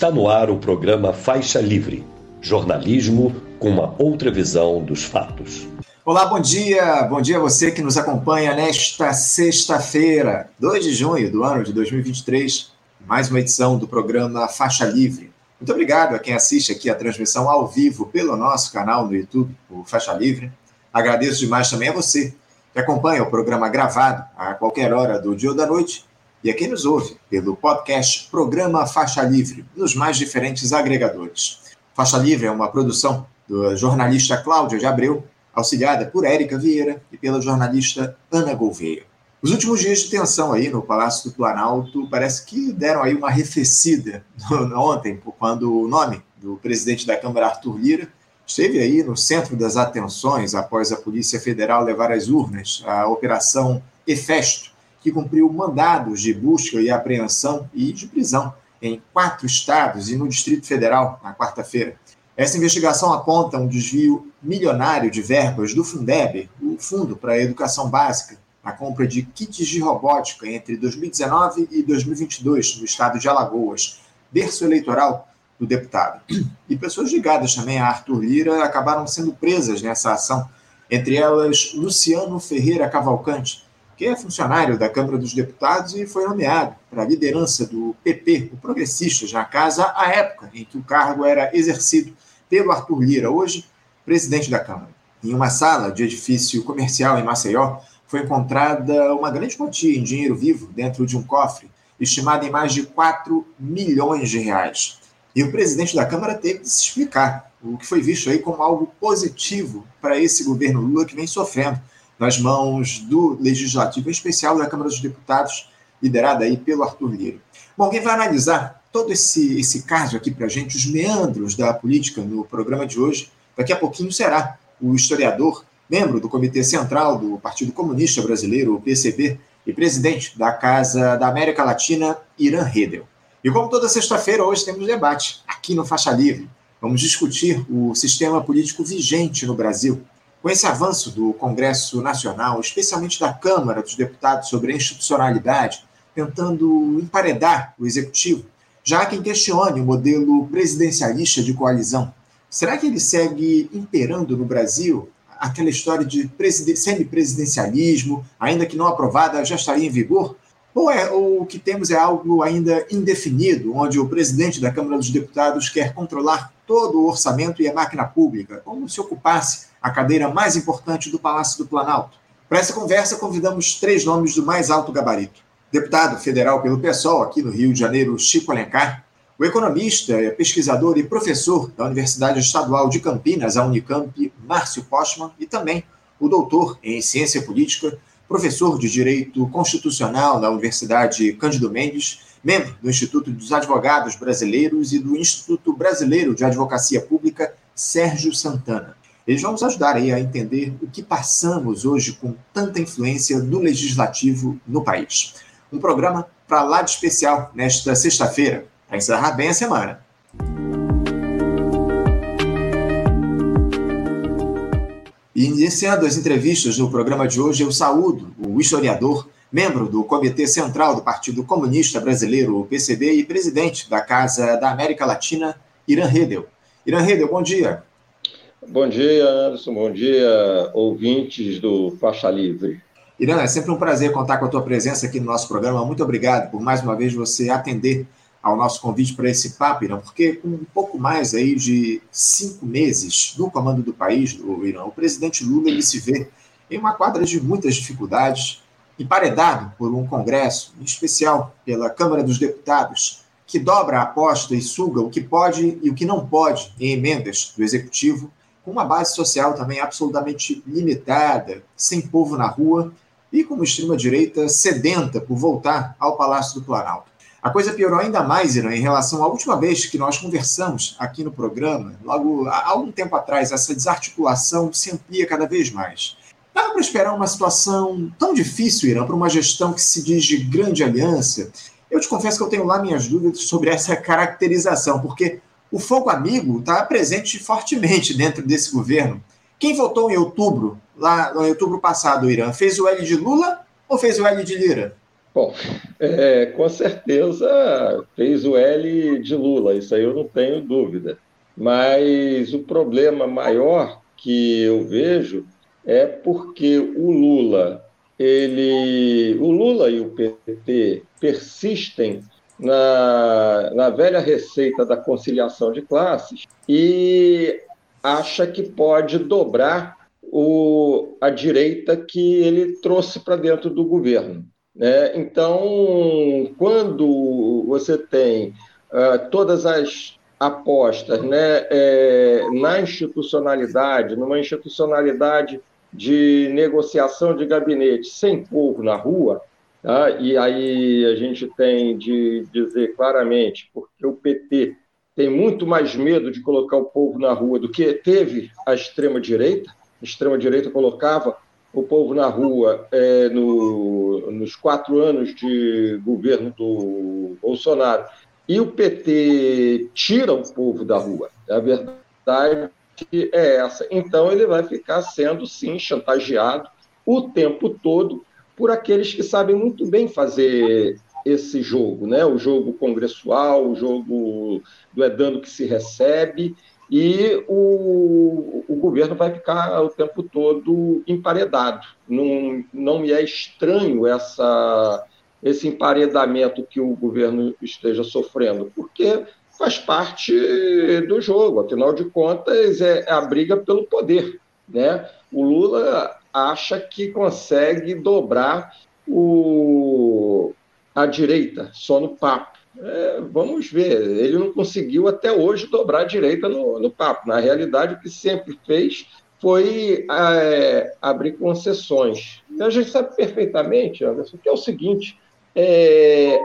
Está no ar o programa Faixa Livre, jornalismo com uma outra visão dos fatos. Olá, bom dia. Bom dia a você que nos acompanha nesta sexta-feira, 2 de junho do ano de 2023, mais uma edição do programa Faixa Livre. Muito obrigado a quem assiste aqui a transmissão ao vivo pelo nosso canal no YouTube, o Faixa Livre. Agradeço demais também a você que acompanha o programa gravado a qualquer hora do dia ou da noite e a quem nos ouve pelo podcast Programa Faixa Livre, nos mais diferentes agregadores. Faixa Livre é uma produção da jornalista Cláudia de Abreu, auxiliada por Érica Vieira e pela jornalista Ana Gouveia. Os últimos dias de tensão aí no Palácio do Planalto parece que deram aí uma arrefecida ontem, quando o nome do presidente da Câmara, Arthur Lira, esteve aí no centro das atenções após a Polícia Federal levar às urnas a Operação Efesto, que cumpriu mandados de busca e apreensão e de prisão em quatro estados e no Distrito Federal na quarta-feira. Essa investigação aponta um desvio milionário de verbas do Fundeb, o Fundo para a Educação Básica, na compra de kits de robótica entre 2019 e 2022 no estado de Alagoas, berço eleitoral do deputado. E pessoas ligadas também a Arthur Lira acabaram sendo presas nessa ação, entre elas Luciano Ferreira Cavalcante, que é funcionário da Câmara dos Deputados e foi nomeado para a liderança do PP, o Progressistas, na casa à época em que o cargo era exercido pelo Arthur Lira, hoje presidente da Câmara. Em uma sala de edifício comercial em Maceió, foi encontrada uma grande quantia em dinheiro vivo dentro de um cofre, estimado em mais de 4 milhões de reais. E o presidente da Câmara teve de se explicar, o que foi visto aí como algo positivo para esse governo Lula que vem sofrendo nas mãos do Legislativo Especial da Câmara dos Deputados, liderada aí pelo Arthur Lira. Bom, quem vai analisar todo esse, esse caso aqui para a gente, os meandros da política no programa de hoje, daqui a pouquinho será o historiador, membro do Comitê Central do Partido Comunista Brasileiro, o PCB, e presidente da Casa da América Latina, Irã Redel. E como toda sexta-feira, hoje temos debate aqui no Faixa Livre. Vamos discutir o sistema político vigente no Brasil, com esse avanço do Congresso Nacional, especialmente da Câmara dos Deputados sobre a institucionalidade, tentando emparedar o executivo, já há quem questione o modelo presidencialista de coalizão. Será que ele segue imperando no Brasil? Aquela história de semipresidencialismo, ainda que não aprovada, já estaria em vigor? Ou, é, ou o que temos é algo ainda indefinido, onde o presidente da Câmara dos Deputados quer controlar todo o orçamento e a máquina pública, como se ocupasse a cadeira mais importante do Palácio do Planalto. Para essa conversa, convidamos três nomes do mais alto gabarito. Deputado federal pelo PSOL, aqui no Rio de Janeiro, Chico Alencar. O economista, pesquisador e professor da Universidade Estadual de Campinas, a Unicamp, Márcio Postman. E também o doutor em Ciência Política, professor de Direito Constitucional na Universidade Cândido Mendes, membro do Instituto dos Advogados Brasileiros e do Instituto Brasileiro de Advocacia Pública, Sérgio Santana. Eles vão nos ajudar aí a entender o que passamos hoje com tanta influência no legislativo no país. Um programa para lá de especial nesta sexta-feira, para encerrar bem a semana. E iniciando as entrevistas no programa de hoje, eu saúdo o historiador, membro do Comitê Central do Partido Comunista Brasileiro, o PCB, e presidente da Casa da América Latina, Irã Redel. Irã Redel, bom dia. Bom dia, Anderson. Bom dia, ouvintes do Faixa Livre. Irã, é sempre um prazer contar com a tua presença aqui no nosso programa. Muito obrigado por mais uma vez você atender ao nosso convite para esse papo, Irã, porque com um pouco mais aí de cinco meses no comando do país, do Irã, o presidente Lula ele se vê em uma quadra de muitas dificuldades, emparedado por um Congresso, em especial pela Câmara dos Deputados, que dobra a aposta e suga o que pode e o que não pode em emendas do Executivo, com uma base social também absolutamente limitada, sem povo na rua e com uma extrema-direita sedenta por voltar ao Palácio do Planalto. A coisa piorou ainda mais, Irã, em relação à última vez que nós conversamos aqui no programa, logo há algum tempo atrás, essa desarticulação se amplia cada vez mais. Dava para esperar uma situação tão difícil, Irã, para uma gestão que se diz de grande aliança? Eu te confesso que eu tenho lá minhas dúvidas sobre essa caracterização, porque o fogo amigo está presente fortemente dentro desse governo. Quem votou em outubro, lá no outubro passado, Irã, fez o L de Lula ou fez o L de Lira? Bom, é, com certeza fez o L de Lula, isso aí eu não tenho dúvida. Mas o problema maior que eu vejo é porque o Lula, ele, o Lula e o PT persistem na, na velha receita da conciliação de classes e acha que pode dobrar o, a direita que ele trouxe para dentro do governo. Né? Então, quando você tem uh, todas as apostas né, é, na institucionalidade, numa institucionalidade de negociação de gabinete sem povo na rua, tá? e aí a gente tem de dizer claramente, porque o PT tem muito mais medo de colocar o povo na rua do que teve a extrema-direita. A extrema-direita colocava o povo na rua é, no, nos quatro anos de governo do Bolsonaro e o PT tira o povo da rua. A verdade é essa. Então ele vai ficar sendo, sim, chantageado o tempo todo por aqueles que sabem muito bem fazer esse jogo, né? O jogo congressual, o jogo do é dando que se recebe e o, o governo vai ficar o tempo todo emparedado. Não, não me é estranho essa, esse emparedamento que o governo esteja sofrendo, porque faz parte do jogo, afinal de contas, é a briga pelo poder. Né? O Lula acha que consegue dobrar o, a direita só no papo. É, vamos ver, ele não conseguiu até hoje dobrar a direita no, no papo. Na realidade, o que sempre fez foi é, abrir concessões. Então, a gente sabe perfeitamente, Anderson, que é o seguinte: é,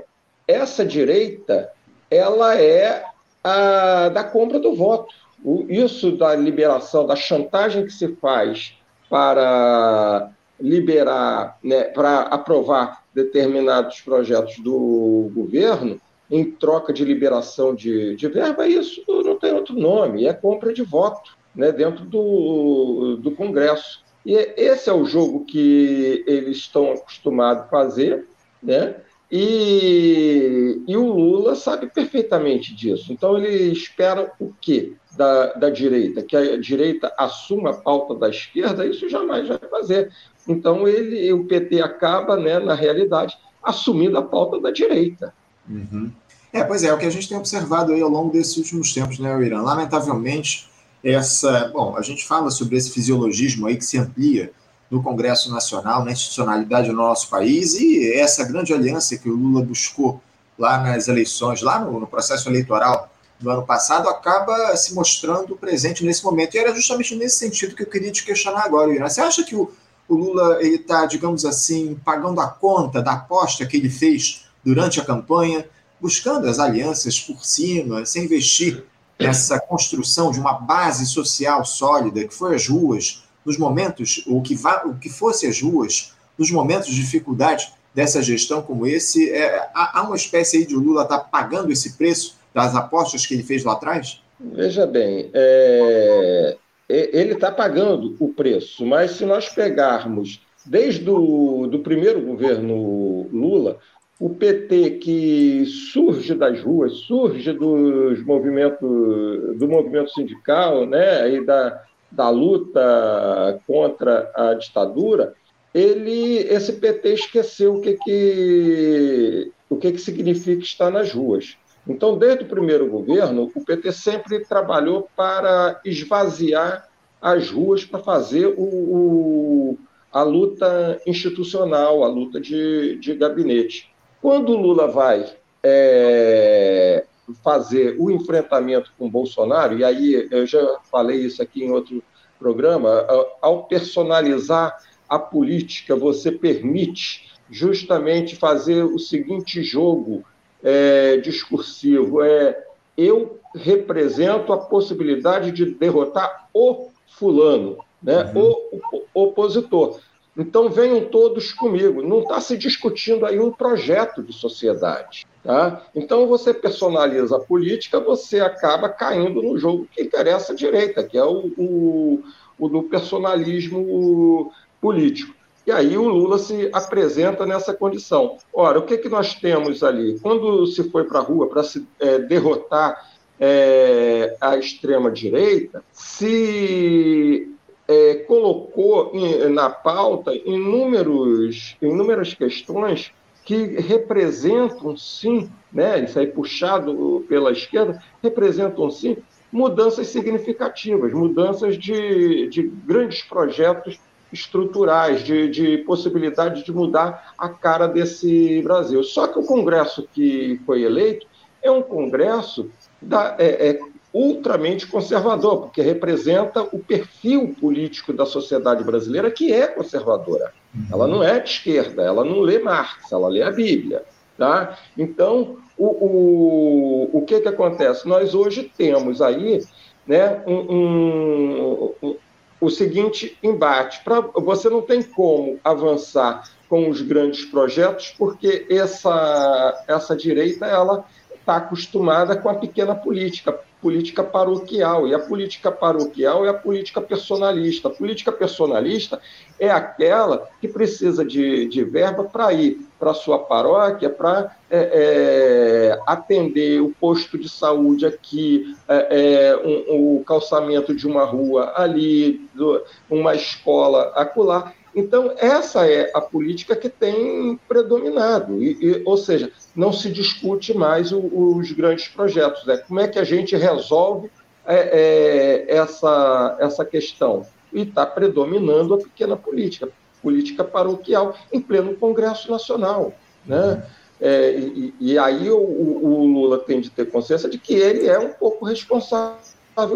essa direita ela é a da compra do voto. O, isso da liberação, da chantagem que se faz para liberar, né, para aprovar determinados projetos do governo em troca de liberação de, de verba, isso não tem outro nome, é compra de voto né, dentro do, do Congresso. E esse é o jogo que eles estão acostumados a fazer, né? E, e, o Lula sabe perfeitamente disso. Então, ele espera o quê da, da direita? Que a direita assuma a pauta da esquerda? Isso jamais vai fazer. Então, ele, o PT acaba, né, na realidade, assumindo a pauta da direita. Uhum. É, pois é, é o que a gente tem observado aí ao longo desses últimos tempos, né, Irã? Lamentavelmente, essa. Bom, a gente fala sobre esse fisiologismo aí que se amplia no Congresso Nacional, na institucionalidade do nosso país, e essa grande aliança que o Lula buscou lá nas eleições, lá no, no processo eleitoral do ano passado, acaba se mostrando presente nesse momento. E era justamente nesse sentido que eu queria te questionar agora, Irã. Você acha que o, o Lula está, digamos assim, pagando a conta da aposta que ele fez durante a campanha, buscando as alianças por cima, sem investir nessa construção de uma base social sólida, que foi as ruas, nos momentos, o que, vá, que fosse as ruas, nos momentos de dificuldade dessa gestão como esse, é, há, há, uma espécie aí de Lula estar tá pagando esse preço das apostas que ele fez lá atrás? Veja bem, é, ele está pagando o preço, mas se nós pegarmos desde o do primeiro governo Lula, o PT que surge das ruas, surge dos movimentos, do movimento sindical, né, e da, da luta contra a ditadura, ele, esse PT esqueceu o que, que, o que, que significa estar nas ruas. Então, desde o primeiro governo, o PT sempre trabalhou para esvaziar as ruas, para fazer o, o, a luta institucional, a luta de, de gabinete. Quando o Lula vai é, fazer o enfrentamento com Bolsonaro, e aí eu já falei isso aqui em outro programa, ao personalizar a política, você permite justamente fazer o seguinte jogo é, discursivo: é eu represento a possibilidade de derrotar o fulano, né, uhum. o, o opositor. Então venham todos comigo. Não está se discutindo aí um projeto de sociedade. Tá? Então você personaliza a política, você acaba caindo no jogo que interessa à direita, que é o, o, o do personalismo político. E aí o Lula se apresenta nessa condição. Ora, o que, que nós temos ali? Quando se foi para a rua para se é, derrotar é, a extrema-direita, se é, colocou na pauta inúmeros, inúmeras questões que representam, sim, né, isso aí puxado pela esquerda, representam, sim, mudanças significativas, mudanças de, de grandes projetos estruturais, de, de possibilidade de mudar a cara desse Brasil. Só que o Congresso que foi eleito é um Congresso da, é, é, ultramente conservador, porque representa o perfil político da sociedade brasileira que é conservadora. Ela não é de esquerda, ela não lê Marx, ela lê a Bíblia. Tá? Então, o, o, o que, que acontece? Nós hoje temos aí né, um, um, um, o seguinte embate. Pra, você não tem como avançar com os grandes projetos, porque essa, essa direita ela está acostumada com a pequena política, política paroquial. E a política paroquial é a política personalista. A política personalista é aquela que precisa de, de verba para ir para a sua paróquia, para é, é, atender o posto de saúde aqui, é, é um, o calçamento de uma rua ali, do, uma escola acolá. Então, essa é a política que tem predominado, e, e, ou seja, não se discute mais o, os grandes projetos. Né? Como é que a gente resolve é, é, essa, essa questão? E está predominando a pequena política, política paroquial, em pleno Congresso Nacional. Né? É, e, e, aí o, o Lula tem de ter consciência de que ele é um pouco responsável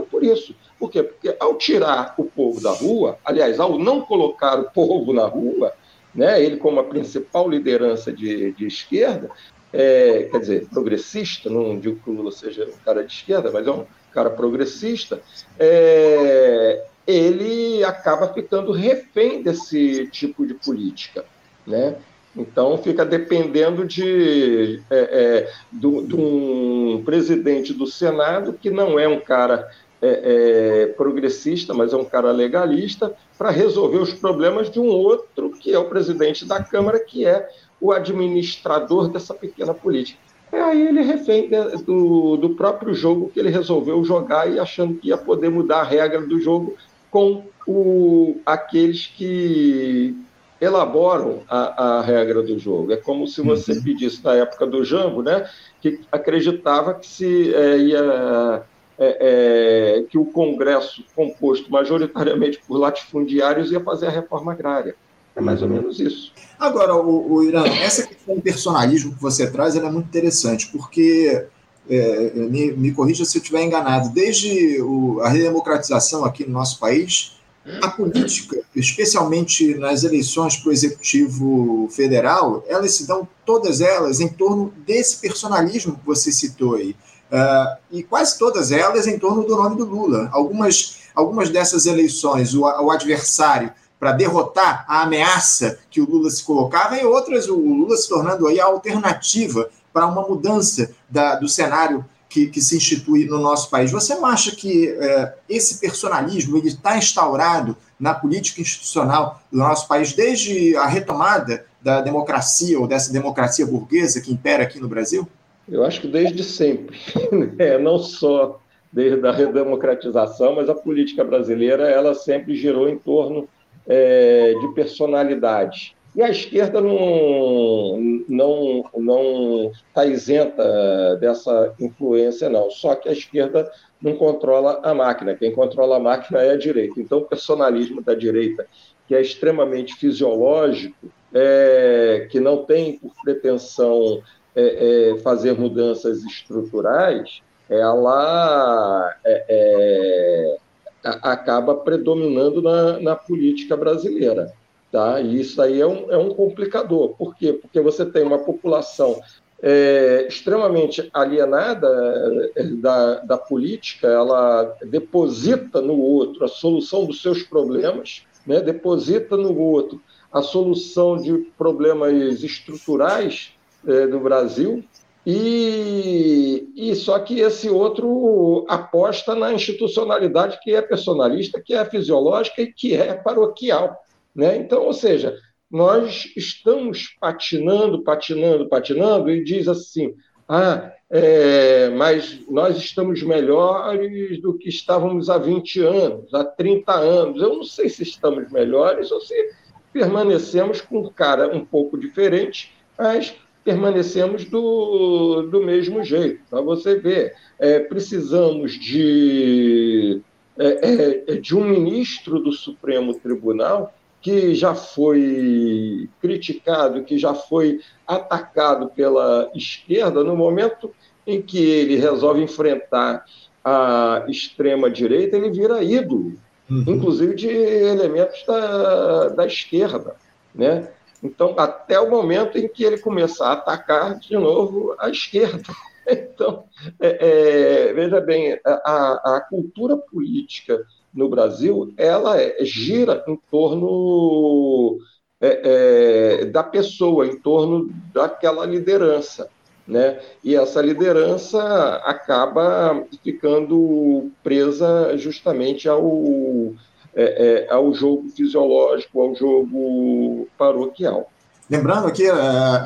por isso. Por quê? Porque ao tirar o povo da rua, aliás, ao não colocar o povo na rua, né, ele como a principal liderança de, de esquerda, é, quer dizer, progressista, não digo que o Lula seja um cara de esquerda, mas é um cara progressista, é, ele acaba ficando refém desse tipo de política, né? Então fica dependendo de, é, é, de, de um presidente do Senado que não é um cara é, é, progressista, mas é um cara legalista, para resolver os problemas de um outro, que é o presidente da Câmara, que é o administrador dessa pequena política. É aí ele refém do, do próprio jogo que ele resolveu jogar e achando que ia poder mudar a regra do jogo com o, aqueles que elaboram a, a regra do jogo. É como se você uhum. pedisse na época do Jambo, né, que acreditava que se é, ia é, é, que o Congresso, composto majoritariamente por latifundiários, ia fazer a reforma agrária. É mais ou uhum. menos isso. Agora, o, o Irã, essa questão do personalismo que você traz é muito interessante, porque, é, me, me corrija se eu estiver enganado, desde o, a redemocratização aqui no nosso país, a política, especialmente nas eleições para o Executivo Federal, elas se dão todas elas em torno desse personalismo que você citou aí. Uh, e quase todas elas em torno do nome do Lula. Algumas, algumas dessas eleições, o, o adversário para derrotar a ameaça que o Lula se colocava, e outras o Lula se tornando aí a alternativa para uma mudança da, do cenário que, que, se institui no nosso país. Você não acha que uh, esse personalismo ele está instaurado na política institucional do nosso país desde a retomada da democracia ou dessa democracia burguesa que impera aqui no Brasil? Eu acho que desde sempre, né? não só desde a redemocratização, mas a política brasileira ela sempre girou em torno é, de personalidade. E a esquerda não não não está isenta dessa influência não. Só que a esquerda não controla a máquina. Quem controla a máquina é a direita. Então, o personalismo da direita, que é extremamente fisiológico, é, que não tem por pretensão é, é, fazer mudanças estruturais, ela é, é acaba predominando na, na, política brasileira. Tá? E isso aí é um, é um complicador. Por quê? Porque você tem uma população é, extremamente alienada é, da, da política, ela deposita no outro a solução dos seus problemas, né? deposita no outro a solução de problemas estruturais é, do Brasil, e, e, só que esse outro aposta na institucionalidade que é personalista, que é fisiológica e que é paroquial. Né? Então, ou seja, nós estamos patinando, patinando, patinando, e diz assim: ah, é, mas nós estamos melhores do que estávamos há 20 anos, há 30 anos. Eu não sei se estamos melhores ou se permanecemos com cara um pouco diferente, mas permanecemos do, do mesmo jeito. Para você ver, é, precisamos de, é, é, de um ministro do Supremo Tribunal que já foi criticado, que já foi atacado pela esquerda no momento em que ele resolve enfrentar a extrema-direita, ele vira ídolo, uhum. inclusive de elementos da, da esquerda. Né? Então, até o momento em que ele começar a atacar de novo a esquerda. Então, é, é, veja bem, a, a cultura política no Brasil, ela é, gira em torno é, é, da pessoa, em torno daquela liderança. Né? E essa liderança acaba ficando presa justamente ao, é, é ao jogo fisiológico, ao jogo paroquial. Lembrando aqui, é,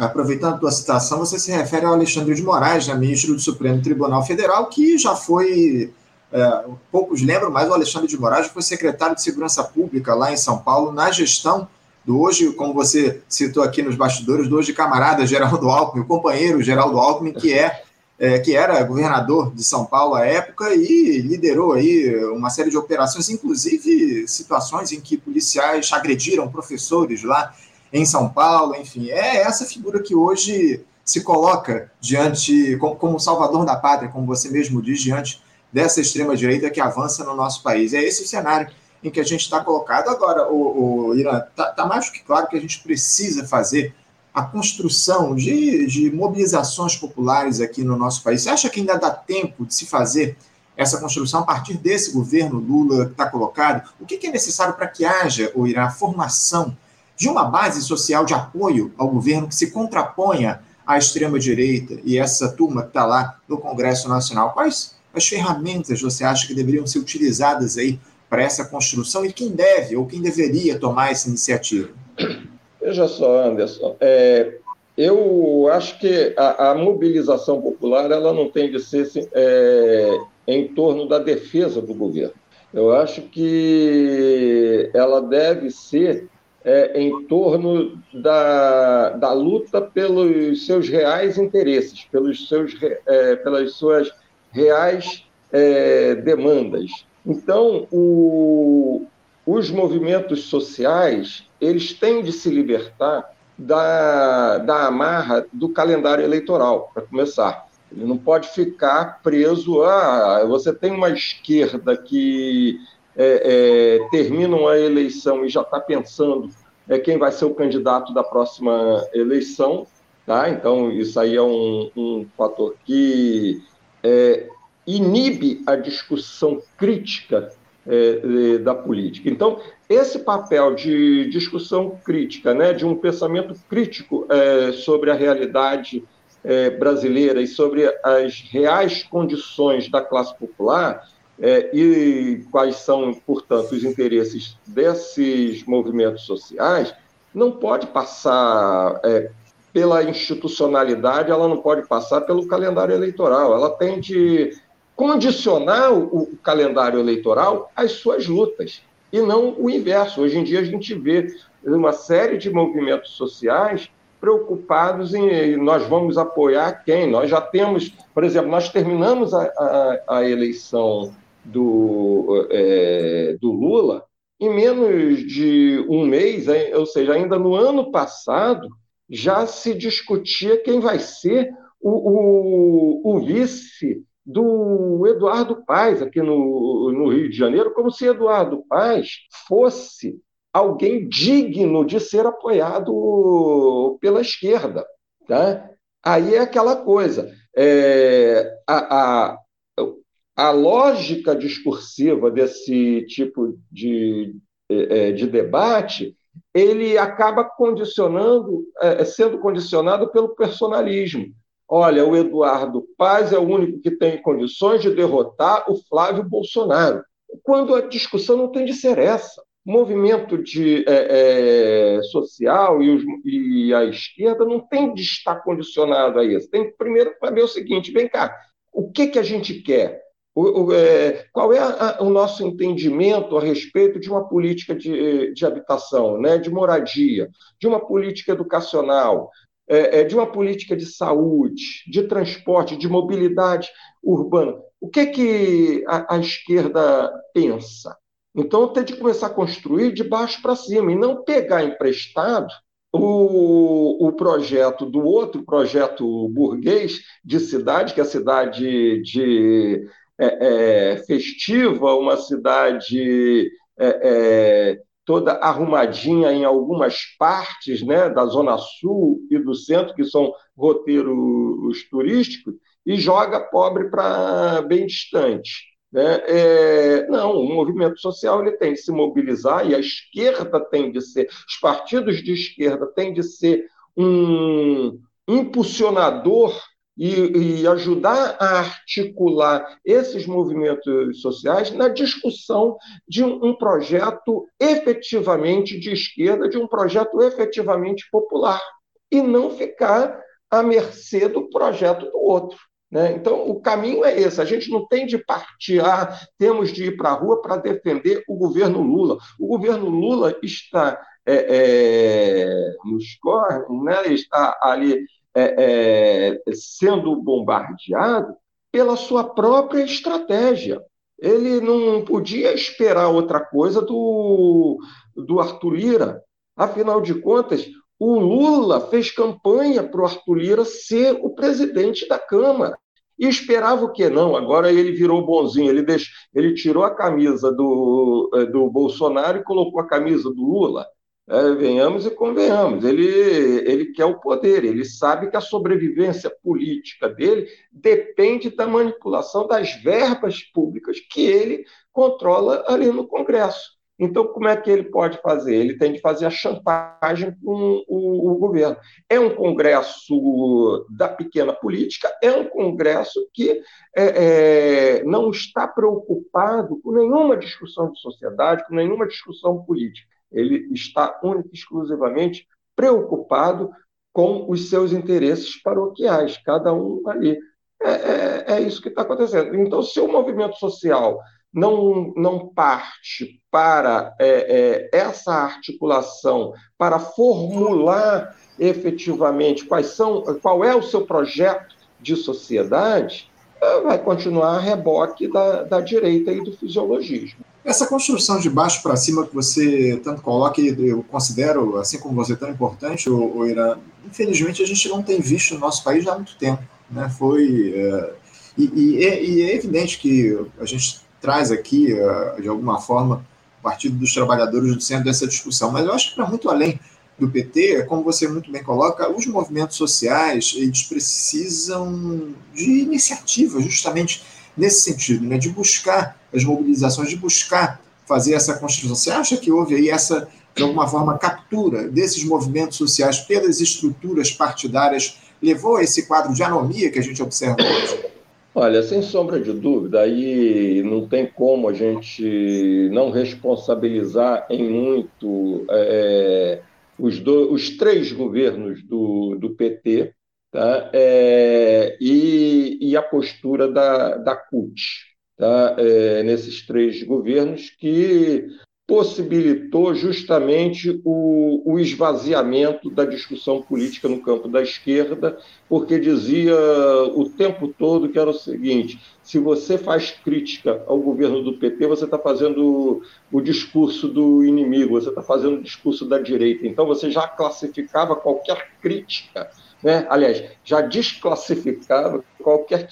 aproveitando a tua citação, você se refere ao Alexandre de Moraes, né, ministro do Supremo Tribunal Federal, que já foi é, poucos lembram, mas o Alexandre de Moraes foi secretário de Segurança Pública lá em São Paulo, na gestão do hoje, como você citou aqui nos bastidores, do hoje camarada Geraldo Alckmin, o companheiro Geraldo Alckmin, que é, é, que era governador de São Paulo à época e liderou aí uma série de operações, inclusive situações em que policiais agrediram professores lá em São Paulo, enfim, é essa figura que hoje se coloca diante, como, como salvador da pátria, como você mesmo diz, diante dessa extrema-direita que avança no nosso país. É esse o cenário em que a gente está colocado. Agora, o, o Irã, está tá mais que claro que a gente precisa fazer a construção de, de mobilizações populares aqui no nosso país. Você acha que ainda dá tempo de se fazer essa construção a partir desse governo Lula que está colocado? O que, que é necessário para que haja, o Irã, a formação de uma base social de apoio ao governo que se contraponha à extrema-direita e essa turma que está lá no Congresso Nacional? Quais as ferramentas você acha que deveriam ser utilizadas aí para essa construção e quem deve ou quem deveria tomar essa iniciativa? Veja só, Anderson, é, eu acho que a, a, mobilização popular ela não tem de ser é, em torno da defesa do governo. Eu acho que ela deve ser é, em torno da, da luta pelos seus reais interesses, pelos seus, é, pelas suas reais é, demandas. Então, o, os movimentos sociais eles têm de se libertar da, da amarra do calendário eleitoral, para começar. Ele não pode ficar preso a. Ah, você tem uma esquerda que é, é, termina uma eleição e já está pensando é, quem vai ser o candidato da próxima eleição. Tá? Então, isso aí é um, um fator que é, inibe a discussão crítica é, da política. Então, esse papel de discussão crítica, né, de um pensamento crítico é, sobre a realidade é, brasileira e sobre as reais condições da classe popular é, e quais são, portanto, os interesses desses movimentos sociais, não pode passar é, pela institucionalidade, ela não pode passar pelo calendário eleitoral. Ela tem de condicionar o, calendário eleitoral às suas lutas, e não o inverso. Hoje em dia a gente vê uma série de movimentos sociais preocupados em nós vamos apoiar quem. Nós já temos, por exemplo, nós terminamos a, a, a eleição do, é, do Lula em menos de um mês, ou seja, ainda no ano passado, já se discutia quem vai ser o, o, o vice do Eduardo Paes aqui no, no Rio de Janeiro, como se Eduardo Paes fosse alguém digno de ser apoiado pela esquerda. Tá? Aí é aquela coisa. É, a, a, a lógica discursiva desse tipo de, é, é, de debate ele acaba condicionando, é, sendo condicionado pelo personalismo. Olha, o Eduardo Paz é o único que tem condições de derrotar o Flávio Bolsonaro. Quando a discussão não tem de ser essa. movimento de, é, é, social e, os, e, a esquerda não tem de estar condicionado a isso. Tem primeiro saber o seguinte: vem cá, o que, que a gente quer? O, o, é, qual é a, o nosso entendimento a respeito de uma política de, de habitação, né, de moradia, de uma política educacional, é, é, de uma política de saúde, de transporte, de mobilidade urbana? O que, que a, a esquerda pensa? Então, tem de começar a construir de baixo para cima e não pegar emprestado o, o projeto do outro projeto burguês de cidade, que é a cidade de é, é, festiva, uma cidade é, é, toda arrumadinha em algumas partes né, da Zona Sul e do centro, que são roteiros turísticos, e joga pobre para bem distante. Né? É, não, o movimento social ele tem de se mobilizar e a esquerda tem de ser, os partidos de esquerda têm de ser um impulsionador e, e, ajudar a articular esses movimentos sociais na discussão de um, projeto efetivamente de esquerda, de um projeto efetivamente popular, e não ficar à mercê do projeto do outro. Né? Então, o caminho é esse. A gente não tem de partir, ah, temos de ir para a rua para defender o governo Lula. O governo Lula está é, é, nos cornos, né? está ali é, é, sendo bombardeado pela sua própria estratégia. Ele não podia esperar outra coisa do, do Arthur Lira. Afinal de contas, o Lula fez campanha para o Arthur Lira ser o presidente da Câmara. E esperava o quê? Não, agora ele virou bonzinho, ele, deixou, ele tirou a camisa do, do Bolsonaro e colocou a camisa do Lula. É, venhamos e convenhamos, ele, ele quer o poder, ele sabe que a sobrevivência política dele depende da manipulação das verbas públicas que ele controla ali no Congresso. Então, como é que ele pode fazer? Ele tem de fazer a chantagem com o, o, governo. É um congresso da pequena política, é um congresso que é, é, não está preocupado com nenhuma discussão de sociedade, com nenhuma discussão política. Ele está única e exclusivamente preocupado com os seus interesses paroquiais, cada um ali. É, é, é isso que está acontecendo. Então, se o movimento social não, não parte para é, é, essa articulação, para formular efetivamente quais são, qual é o seu projeto de sociedade, vai continuar a reboque da, da direita e do fisiologismo. Essa construção de baixo para cima que você tanto coloca, e eu considero, assim como você, tão importante, o, Irã, infelizmente a gente não tem visto no nosso país há muito tempo. Né? Foi, é, e, e, é, e, é evidente que a gente traz aqui, uh, de alguma forma, o Partido dos Trabalhadores no centro dessa discussão. Mas eu acho que para muito além do PT, como você muito bem coloca, os movimentos sociais eles precisam de iniciativa, justamente nesse sentido, né, de buscar as mobilizações, de buscar fazer essa construção. Você acha que houve aí essa, de alguma forma, captura desses movimentos sociais pelas estruturas partidárias, levou a esse quadro de anomia que a gente observa hoje? Olha, sem sombra de dúvida, aí não tem como a gente não responsabilizar em muito é, os, do, os três governos do, do PT tá? É, e, e, a postura da, da CUT tá? É, nesses três governos que possibilitou justamente o, o, esvaziamento da discussão política no campo da esquerda, porque dizia o tempo todo que era o seguinte: se você faz crítica ao governo do PT, você está fazendo o discurso do inimigo, você está fazendo o discurso da direita. Então você já classificava qualquer crítica, né? aliás, já desclassificava qualquer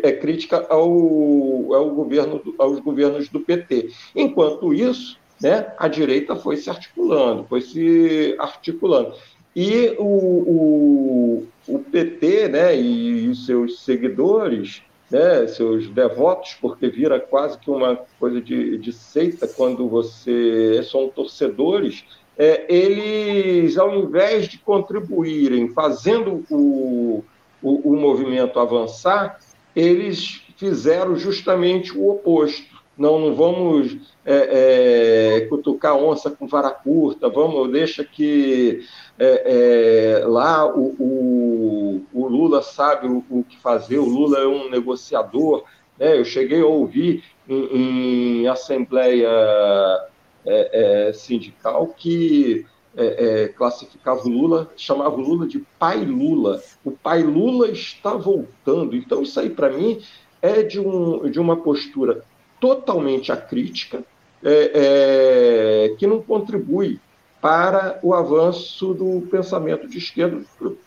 é, crítica ao, ao governo, aos governos do PT. Enquanto isso, né, a direita foi se articulando, foi se articulando. E o, o, o PT né, e os seus seguidores, né, seus devotos, porque vira quase que uma coisa de, de seita quando você são torcedores, é, eles, ao invés de contribuírem fazendo o, o, o movimento avançar, eles fizeram justamente o oposto. Não, não vamos é, é, cutucar onça com vara curta, vamos, deixa que é, é, lá o, o, o, Lula sabe o, o, que fazer, o Lula é um negociador. Né? Eu cheguei a ouvir em, em assembleia é, é, sindical que classificava o Lula, chamava o Lula de pai Lula. O pai Lula está voltando. Então, isso aí, para mim, é de, um, de uma postura totalmente acrítica, é, é, que não contribui para o avanço do pensamento de esquerda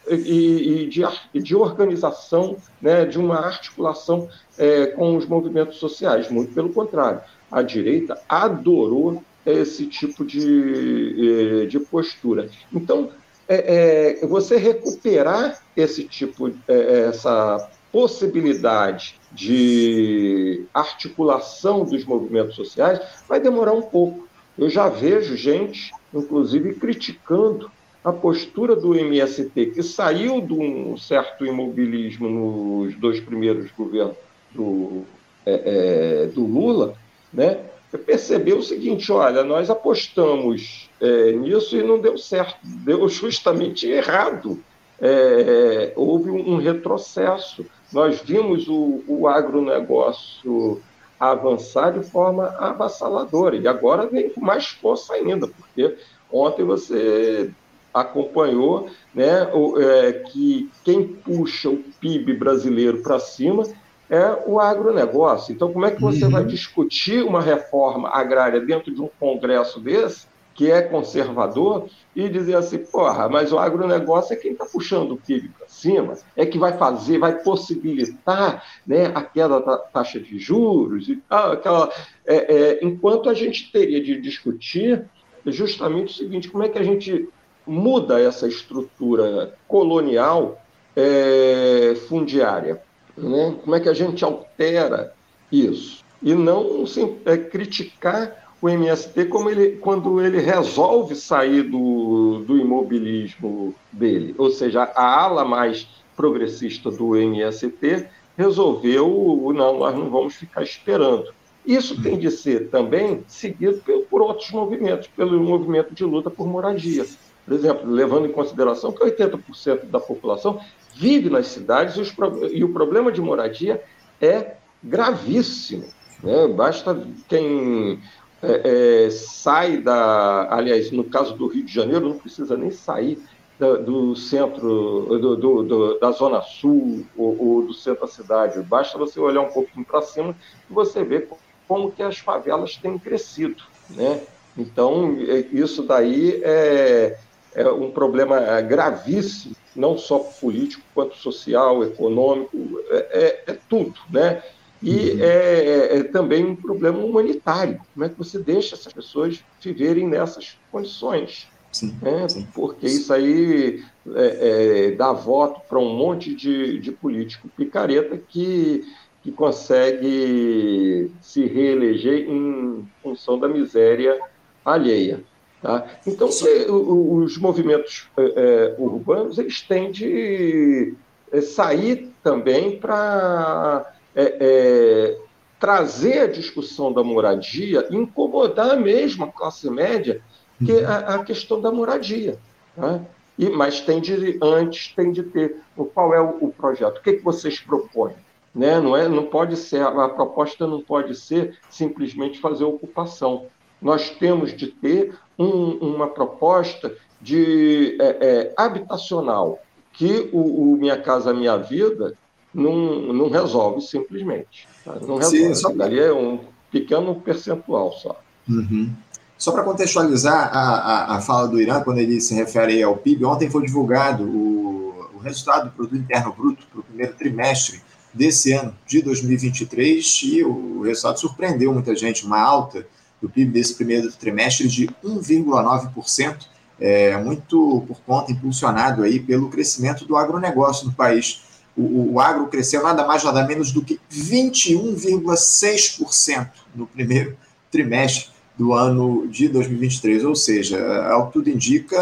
e, e de, de, organização, né, de uma articulação é, com os movimentos sociais. Muito pelo contrário, a direita adorou esse tipo de, é, de postura. Então, é, é, você recuperar esse tipo, é, essa possibilidade de articulação dos movimentos sociais vai demorar um pouco. Eu já vejo gente, inclusive, criticando a postura do MST, que saiu de um certo imobilismo nos dois primeiros governos do, é, é, do Lula, né? percebeu o seguinte: olha, nós apostamos é, nisso e não deu certo, deu justamente errado. É, houve um retrocesso nós vimos o, o agronegócio avançar de forma avassaladora, e agora vem com mais força ainda, porque ontem você acompanhou né, o, é, que quem puxa o PIB brasileiro para cima é o agronegócio. Então, como é que você uhum. vai discutir uma reforma agrária dentro de um congresso desse que é conservador e dizer assim, porra, mas o agronegócio é quem está puxando o PIB para cima, é que vai fazer, vai possibilitar né, a queda da taxa de juros e tal, aquela, é, é, enquanto a gente teria de discutir justamente o seguinte, como é que a gente muda essa estrutura colonial é, fundiária, né? como é que a gente altera isso, e não é, criticar o MST como ele, quando ele resolve sair do, do imobilismo dele, ou seja, a ala mais progressista do MST resolveu, não, nós não vamos ficar esperando. Isso tem de ser também seguido por, outros movimentos, pelo movimento de luta por moradia. Por exemplo, levando em consideração que 80% da população vive nas cidades e, os, e, o problema de moradia é gravíssimo. Né? Basta quem é, é, sai da. Aliás, no caso do Rio de Janeiro, não precisa nem sair da, do centro, do, do, do, da Zona Sul ou, ou, do centro da cidade. Basta você olhar um pouquinho para cima e você vê como que as favelas têm crescido. Né? Então, é, isso daí é, é um problema gravíssimo, não só político, quanto social, econômico, é, é, é tudo. Né? E uhum. é, é, é, também um problema humanitário. Como é que você deixa essas pessoas viverem nessas condições? Sim, né? sim. Porque isso aí é, é dá voto para um monte de, de político picareta que, que consegue se reeleger em função da miséria alheia. Tá? Então, os movimentos é, é, urbanos eles têm de sair também para é, é, trazer a discussão da moradia, incomodar mesmo a classe média, que é a, a questão da moradia. Né? E, mas tem de, antes tem de ter qual é o, o projeto, o que, que vocês propõem? Né? Não, é, não pode ser, a proposta não pode ser simplesmente fazer ocupação. Nós temos de ter um, uma proposta de é, é, habitacional, que o, o Minha Casa Minha Vida não, não resolve simplesmente. Tá? Não resolve. Sim, só... Ali é um pequeno percentual só. Uhum. Só para contextualizar a, a, a, fala do Irã, quando ele se refere ao PIB, ontem foi divulgado o, o resultado do Produto Interno Bruto para o primeiro trimestre desse ano, de 2023, e o resultado surpreendeu muita gente, uma alta do PIB desse primeiro trimestre de 1,9%, é, muito por conta impulsionado aí pelo crescimento do agronegócio no país o, o agro cresceu nada mais, nada menos do que 21,6% no primeiro trimestre do ano de 2023. Ou seja, ao tudo indica,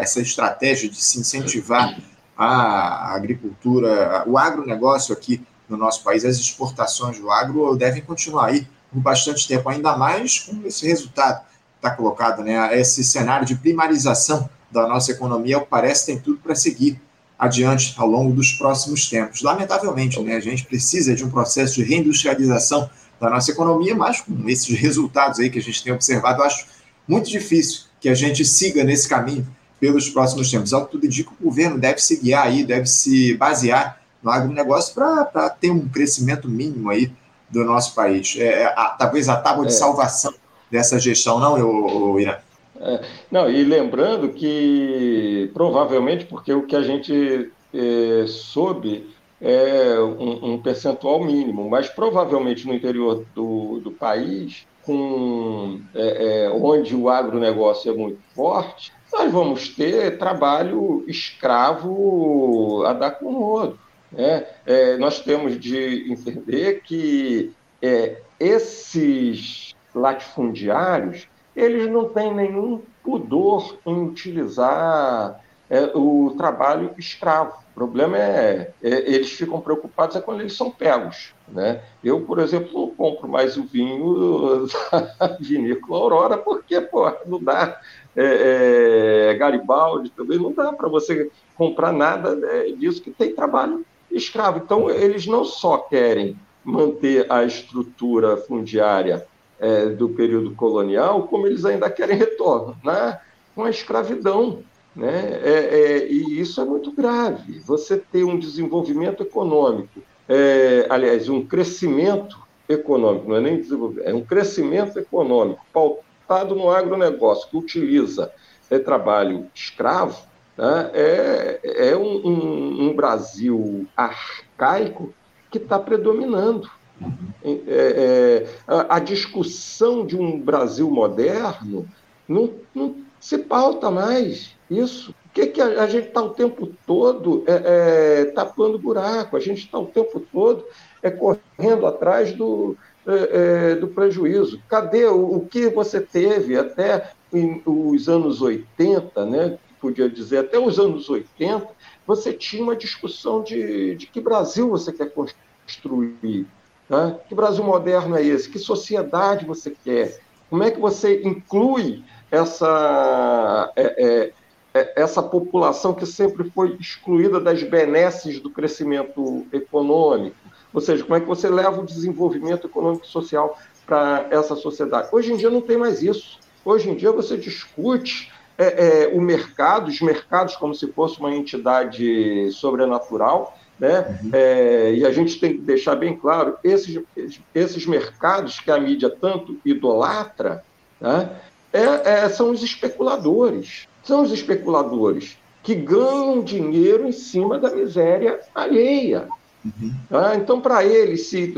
essa estratégia de se incentivar a agricultura, o agronegócio aqui no nosso país, as exportações do agro devem continuar aí por bastante tempo, ainda mais com esse resultado que está colocado, né? Esse cenário de primarização da nossa economia, o que parece, tem tudo para seguir adiante ao longo dos próximos tempos. Lamentavelmente, né, a gente precisa de um processo de reindustrialização da nossa economia, mas com esses resultados aí que a gente tem observado, eu acho muito difícil que a gente siga nesse caminho pelos próximos tempos. Ao que tudo indica, o governo deve se guiar aí, deve se basear no agronegócio para ter um crescimento mínimo aí do nosso país. É, a, talvez a tábua de é. salvação dessa gestão, não, eu, Irã? É, não, e lembrando que provavelmente, porque o que a gente é, soube é um, um, percentual mínimo, mas provavelmente no interior do, do país, com, é, é, onde o agronegócio é muito forte, nós vamos ter trabalho escravo a dar com rodo. Né? É, nós temos de entender que esses latifundiários eles não têm nenhum pudor em utilizar é, o trabalho escravo. O problema é, é, eles ficam preocupados é quando eles são pegos. Né? Eu, por exemplo, compro mais o vinho da vinícola Aurora, porque pô, não dá. É, é, Garibaldi também não dá para você comprar nada né, disso que tem trabalho escravo. Então, eles não só querem manter a estrutura fundiária é, do período colonial, como eles ainda querem retornar com a escravidão. Né? É, é, e isso é muito grave. Você ter um desenvolvimento econômico, é, aliás, um crescimento econômico, não é nem desenvolvimento, é um crescimento econômico pautado no agronegócio que utiliza é, trabalho escravo, né? é, é um, um, um Brasil arcaico que está predominando. É, é, a, a, discussão de um Brasil moderno não, não se pauta mais isso. O que, que a, a gente está o tempo todo é, é, tapando buraco, a gente está o tempo todo é, correndo atrás do, é, é, do prejuízo. Cadê o, o, que você teve até em, os anos 80, né? podia dizer até os anos 80, você tinha uma discussão de, de que Brasil você quer construir né? Que Brasil moderno é esse? Que sociedade você quer? Como é que você inclui essa, é, é, é, essa população que sempre foi excluída das benesses do crescimento econômico? Ou seja, como é que você leva o desenvolvimento econômico e social para essa sociedade? Hoje em dia não tem mais isso. Hoje em dia você discute é, é, o mercado, os mercados como se fosse uma entidade sobrenatural, né? Uhum. É, e a gente tem que deixar bem claro: esses, esses mercados que a mídia tanto idolatra né? é, é, são os especuladores. São os especuladores que ganham dinheiro em cima da miséria alheia. Uhum. Tá? Então, para eles, se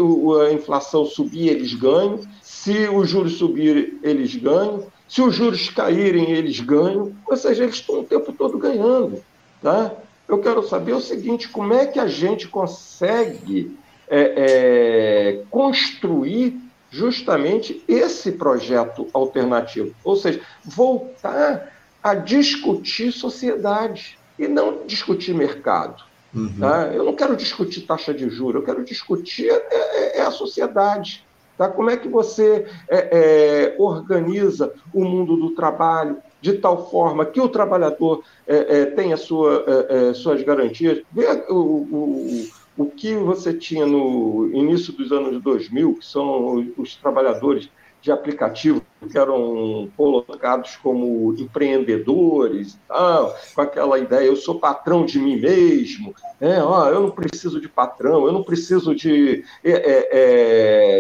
a inflação subir, eles ganham. Se os juros subirem, eles ganham. Se os juros caírem, eles ganham. Ou seja, eles estão o tempo todo ganhando. Tá? Eu quero saber o seguinte: como é que a gente consegue é, é, construir justamente esse projeto alternativo? Ou seja, voltar a discutir sociedade e não discutir mercado. Uhum. Tá? Eu não quero discutir taxa de juros, eu quero discutir é, é, é a sociedade. Tá? Como é que você é, é, organiza o mundo do trabalho, de tal forma que o trabalhador é, é, tenha sua, é, é suas garantias. Vê o, o, o que você tinha no início dos anos 2000, que são os, os trabalhadores de aplicativo que eram colocados como empreendedores tal, com aquela ideia, eu sou patrão de mim mesmo, é, ó, eu não preciso de patrão, eu não preciso de, é, é,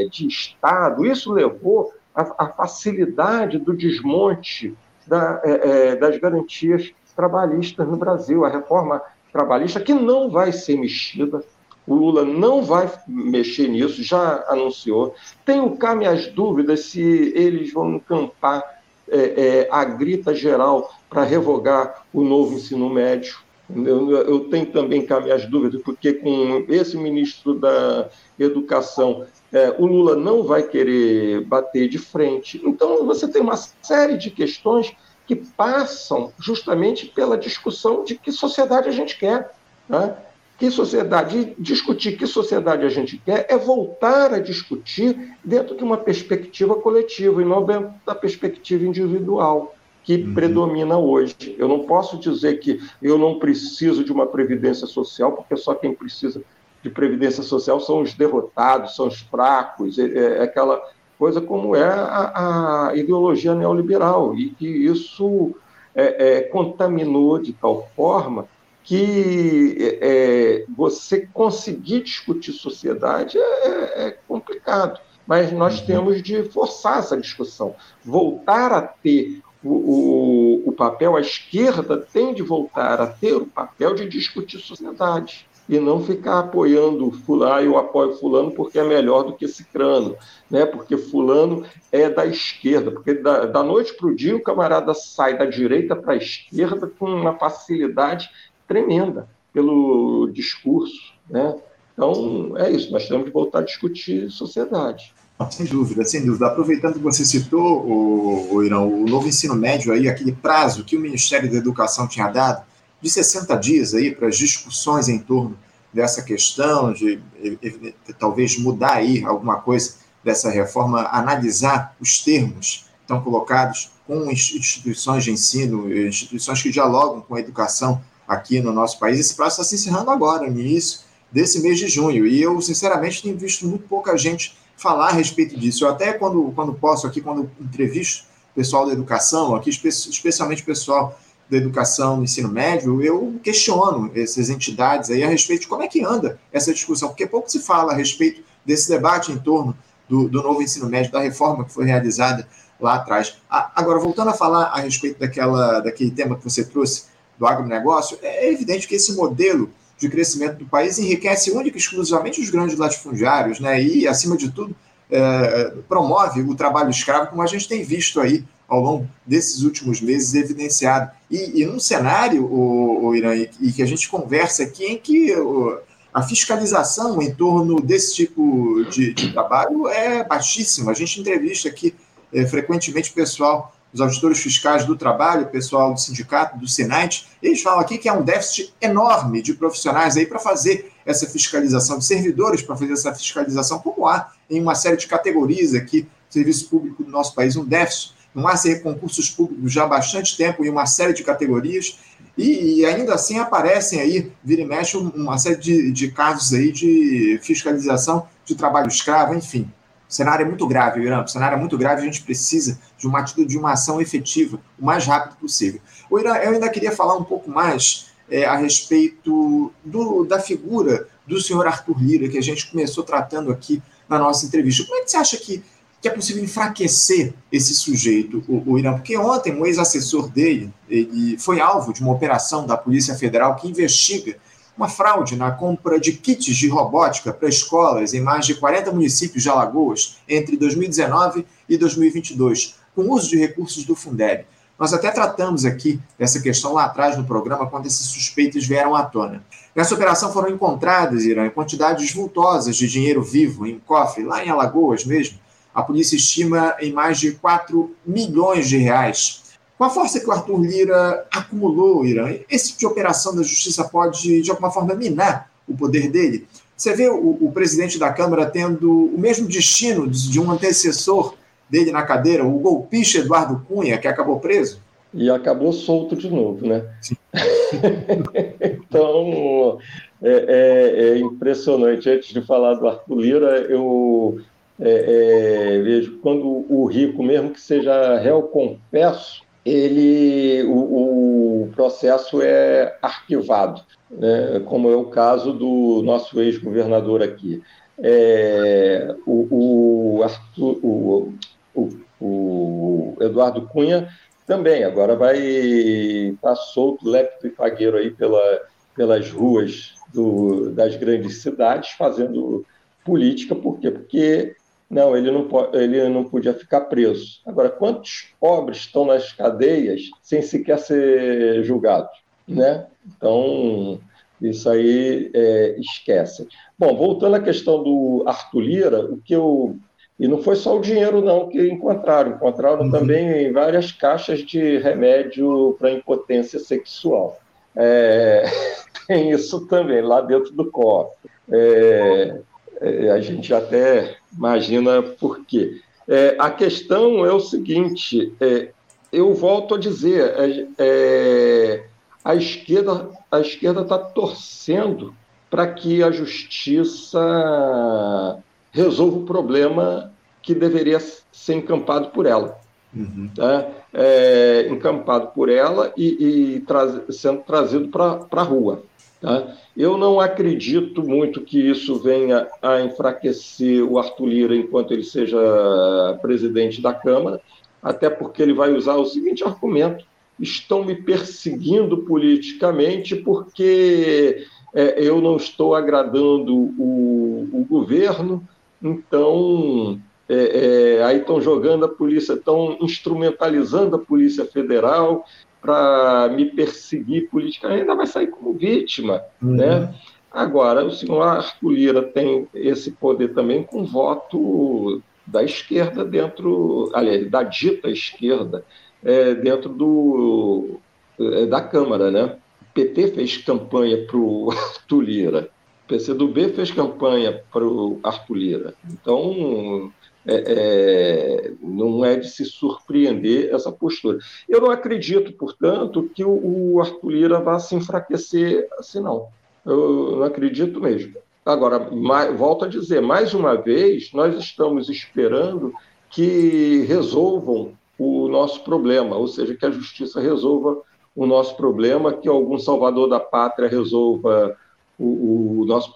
é de Estado. Isso levou à facilidade do desmonte da, é, é, das garantias trabalhistas no Brasil, a reforma trabalhista que não vai ser mexida. O Lula não vai mexer nisso, já anunciou. Tenho cá minhas dúvidas se eles vão encampar é, é, a grita geral para revogar o novo ensino médio. Eu, eu, tenho também cá minhas dúvidas, porque com esse ministro da Educação é, o Lula não vai querer bater de frente. Então, você tem uma série de questões que passam justamente pela discussão de que sociedade a gente quer. Né? Que sociedade, discutir que sociedade a gente quer é voltar a discutir dentro de uma perspectiva coletiva e não dentro da perspectiva individual que uhum. predomina hoje. Eu não posso dizer que eu não preciso de uma previdência social, porque só quem precisa de previdência social são os derrotados, são os fracos, é, é aquela coisa como é a, a, ideologia neoliberal, e que isso é, é, contaminou de tal forma que é, é, você conseguir discutir sociedade é, é complicado, mas nós uhum. temos de forçar essa discussão, voltar a ter o, o, papel, a esquerda tem de voltar a ter o papel de discutir sociedade e não ficar apoiando fulano, eu apoio fulano porque é melhor do que cicrano, né? porque fulano é da esquerda, porque da, da noite para o dia o camarada sai da direita para a esquerda com uma facilidade tremenda pelo discurso. Né? Então, é isso, nós temos que voltar a discutir sociedade. Sem dúvida, sem dúvida. Aproveitando que você citou, o, o, Irão, o novo ensino médio aí, aquele prazo que o Ministério da Educação tinha dado, de 60 dias aí para as discussões em torno dessa questão, de, de, de, talvez mudar aí alguma coisa dessa reforma, analisar os termos que estão colocados com instituições de ensino, instituições que dialogam com a educação aqui no nosso país. Esse prazo está se encerrando agora, no início desse mês de junho. E eu, sinceramente, tenho visto muito pouca gente falar a respeito disso. Eu até, quando, quando posso aqui, quando entrevisto pessoal da educação, aqui, especialmente pessoal da educação no ensino médio, eu questiono essas entidades aí a respeito de como é que anda essa discussão, porque pouco se fala a respeito desse debate em torno do, do novo ensino médio, da reforma que foi realizada lá atrás. agora, voltando a falar a respeito daquela, daquele tema que você trouxe do agronegócio, é evidente que esse modelo de crescimento do país enriquece única e exclusivamente os grandes latifundiários, né? E, acima de tudo, é, promove o trabalho escravo, como a gente tem visto aí ao longo desses últimos meses evidenciado. E, e num cenário, o, o Irã, e que a gente conversa aqui, em que o, a fiscalização em torno desse tipo de, de, trabalho é baixíssima. A gente entrevista aqui é, frequentemente pessoal os auditores fiscais do trabalho, o pessoal do sindicato, do Senat, eles falam aqui que há um déficit enorme de profissionais aí para fazer essa fiscalização, de servidores para fazer essa fiscalização, como há em uma série de categorias aqui, serviço público do nosso país, um déficit. Não há concursos públicos já há bastante tempo em uma série de categorias, e, e, ainda assim aparecem aí, vira e mexe, uma série de, de casos aí de fiscalização de trabalho escravo, enfim. O cenário é muito grave, Irã. O cenário é muito grave, a gente precisa de uma atitude, de uma ação efetiva, o mais rápido possível. O Irã, eu ainda queria falar um pouco mais é, a respeito do, da figura do senhor Arthur Lira, que a gente começou tratando aqui na nossa entrevista. Como é que você acha que, que é possível enfraquecer esse sujeito, o, o Irã? Porque ontem um ex-assessor dele ele foi alvo de uma operação da Polícia Federal que investiga uma fraude na compra de kits de robótica para escolas em mais de 40 municípios de Alagoas entre 2019 e 2022, com uso de recursos do Fundeb. Nós até tratamos aqui dessa questão lá atrás no programa, quando esses suspeitos vieram à tona. Nessa operação foram encontradas, Irã, quantidades vultosas de dinheiro vivo em cofre, lá em Alagoas mesmo. A polícia estima em mais de 4 milhões de reais com a força que o Arthur Lira acumulou, Irã, esse tipo de operação da justiça pode, de alguma forma, minar o poder dele? Você vê o, o presidente da Câmara tendo o mesmo destino de um antecessor dele na cadeira, o golpista Eduardo Cunha, que acabou preso? E acabou solto de novo, né? então, é, é, é, impressionante. Antes de falar do Arthur Lira, eu é, é vejo quando o rico, mesmo que seja réu confesso, ele, o, o processo é arquivado, né? como é o caso do nosso ex-governador aqui. É, o, o, Arthur, o, o, Eduardo Cunha também agora vai estar tá solto, lépido e fagueiro aí pela, pelas ruas do, das grandes cidades fazendo política, por quê? Porque não, ele não, pode, ele não podia ficar preso. Agora, quantos pobres estão nas cadeias sem sequer ser julgados? Né? Então, isso aí é, esquece. Bom, voltando à questão do Arthur Lira, o que eu. E não foi só o dinheiro, não, que encontraram. Encontraram uhum. também várias caixas de remédio para impotência sexual. é, tem isso também lá dentro do cofre. É, é, a gente até imagina por quê. É, a questão é o seguinte: é, eu volto a dizer, é, a esquerda a esquerda está torcendo para que a justiça resolva o problema que deveria ser encampado por ela. Uhum. Tá? É, encampado por ela e, e sendo trazido para a rua. Tá? Eu não acredito muito que isso venha a enfraquecer o Arthur Lira enquanto ele seja presidente da Câmara, até porque ele vai usar o seguinte argumento: estão me perseguindo politicamente porque é, eu não estou agradando o, o governo, então é, é, aí estão jogando a polícia, estão instrumentalizando a Polícia Federal para me perseguir politicamente, ainda vai sair como vítima. Uhum. Né? Agora, o senhor Arthur Lira tem esse poder também com voto da esquerda dentro, aliás, da dita esquerda, é, dentro do, é, da Câmara. Né? O PT fez campanha para o Arthur Lira, o PCdoB fez campanha para o Arthur Lira. Então, é, é, não é de se surpreender essa postura. Eu não acredito, portanto, que o, o Arthur Lira vá se enfraquecer assim, não. Eu não acredito mesmo. Agora, mais, volto a dizer, mais uma vez, nós estamos esperando que resolvam o nosso problema, ou seja, que a justiça resolva o nosso problema, que algum salvador da pátria resolva o, o nosso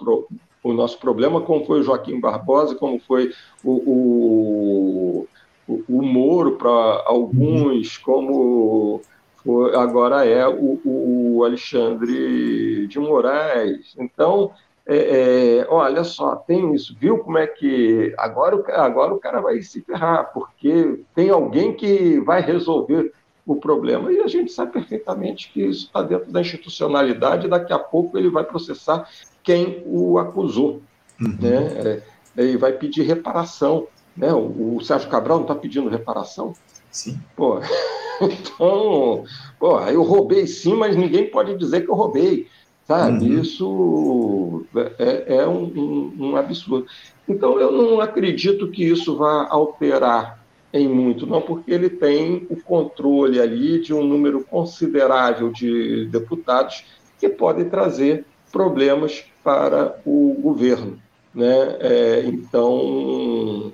o nosso problema, como foi o Joaquim Barbosa, como foi o, o, o Moro para alguns, como foi, agora é o, o, Alexandre de Moraes. Então, é, é, olha só, tem isso, viu como é que agora, agora o cara vai se ferrar, porque tem alguém que vai resolver o problema. E a gente sabe perfeitamente que isso está dentro da institucionalidade, daqui a pouco ele vai processar quem o acusou. Uhum. Né? É, e vai pedir reparação. Né? O, o Sérgio Cabral não está pedindo reparação? Sim. Pô, então, pô, eu roubei sim, mas ninguém pode dizer que eu roubei. Sabe? Uhum. Isso é, é um, um, um absurdo. Então, eu não acredito que isso vá alterar em muito, não, porque ele tem o controle ali de um número considerável de deputados que podem trazer problemas para o governo. Né? É, então,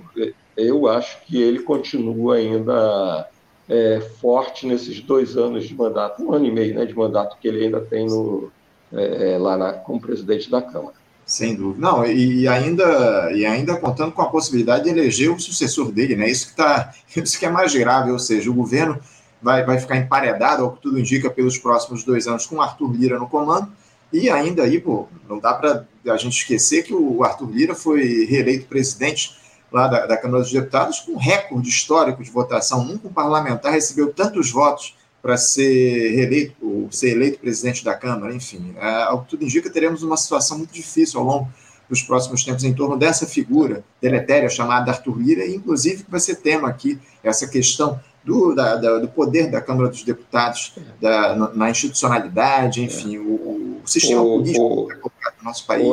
eu acho que ele continua ainda é, forte nesses dois anos de mandato, um ano e meio né, de mandato que ele ainda tem no, é, é lá na, como presidente da Câmara. Sem dúvida. Não, e, ainda, e ainda contando com a possibilidade de eleger o sucessor dele, né? Isso que, tá, isso que é mais grave, ou seja, o governo vai, vai ficar emparedado, ao que tudo indica, pelos próximos dois anos com Arthur Lira no comando, e ainda aí, pô, não dá para a gente esquecer que o Arthur Lira foi reeleito presidente lá da, da Câmara dos Deputados com recorde histórico de votação. Nunca um parlamentar recebeu tantos votos para ser reeleito, ou ser eleito presidente da Câmara, enfim. É, ao que tudo indica, teremos uma situação muito difícil ao longo dos próximos tempos em torno dessa figura deletéria chamada Arthur Lira, inclusive que vai ser tema aqui, essa questão do, da, da, do poder da Câmara dos Deputados, da, na, na institucionalidade, enfim, o, o sistema o, político que é colocado no nosso país.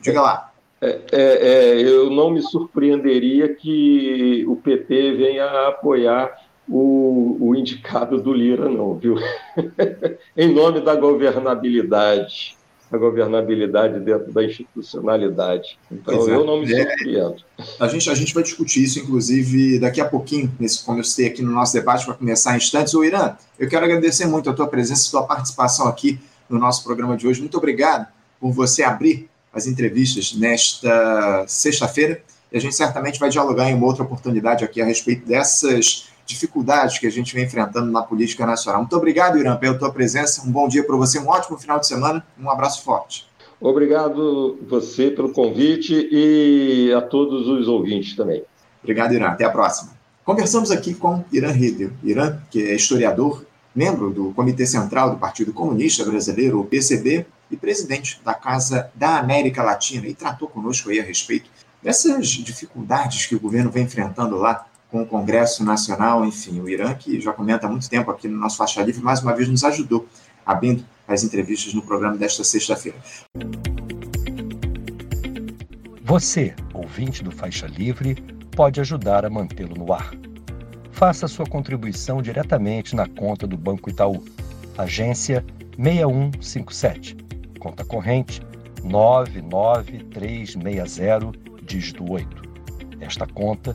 Diga lá. É, é, é, eu não me surpreenderia que o PT venha a apoiar o, o indicado do Lira, não, viu? em nome da governabilidade a governabilidade dentro da institucionalidade. Então, é. eu não me é. surpreendo. É, a, gente, a gente vai discutir isso, inclusive, daqui a pouquinho, nesse, como eu citei aqui no nosso debate, para começar em instantes. O Irã, eu quero agradecer muito a tua presença, a tua participação aqui no nosso programa de hoje. Muito obrigado por você abrir as entrevistas nesta sexta-feira. E a gente certamente vai dialogar em uma outra oportunidade aqui a respeito dessas dificuldades que a gente vem enfrentando na política nacional. Muito obrigado, Irã, pela tua presença. Um bom dia para você, um ótimo final de semana. Um abraço forte. Obrigado você pelo convite e a todos os ouvintes também. Obrigado, Irã. Até a próxima. Conversamos aqui com Irã Riedel. Irã, que é historiador, membro do Comitê Central do Partido Comunista Brasileiro, o PCB, e presidente da Casa da América Latina, e tratou conosco aí a respeito dessas dificuldades que o governo vem enfrentando lá com o Congresso Nacional, enfim, o Irã, que já comenta há muito tempo aqui no nosso Faixa Livre, mais uma vez nos ajudou, abrindo as entrevistas no programa desta sexta-feira. Você, ouvinte do Faixa Livre, pode ajudar a mantê-lo no ar. Faça sua contribuição diretamente na conta do Banco Itaú, agência 6157, conta corrente 99360, dígito 8. Esta conta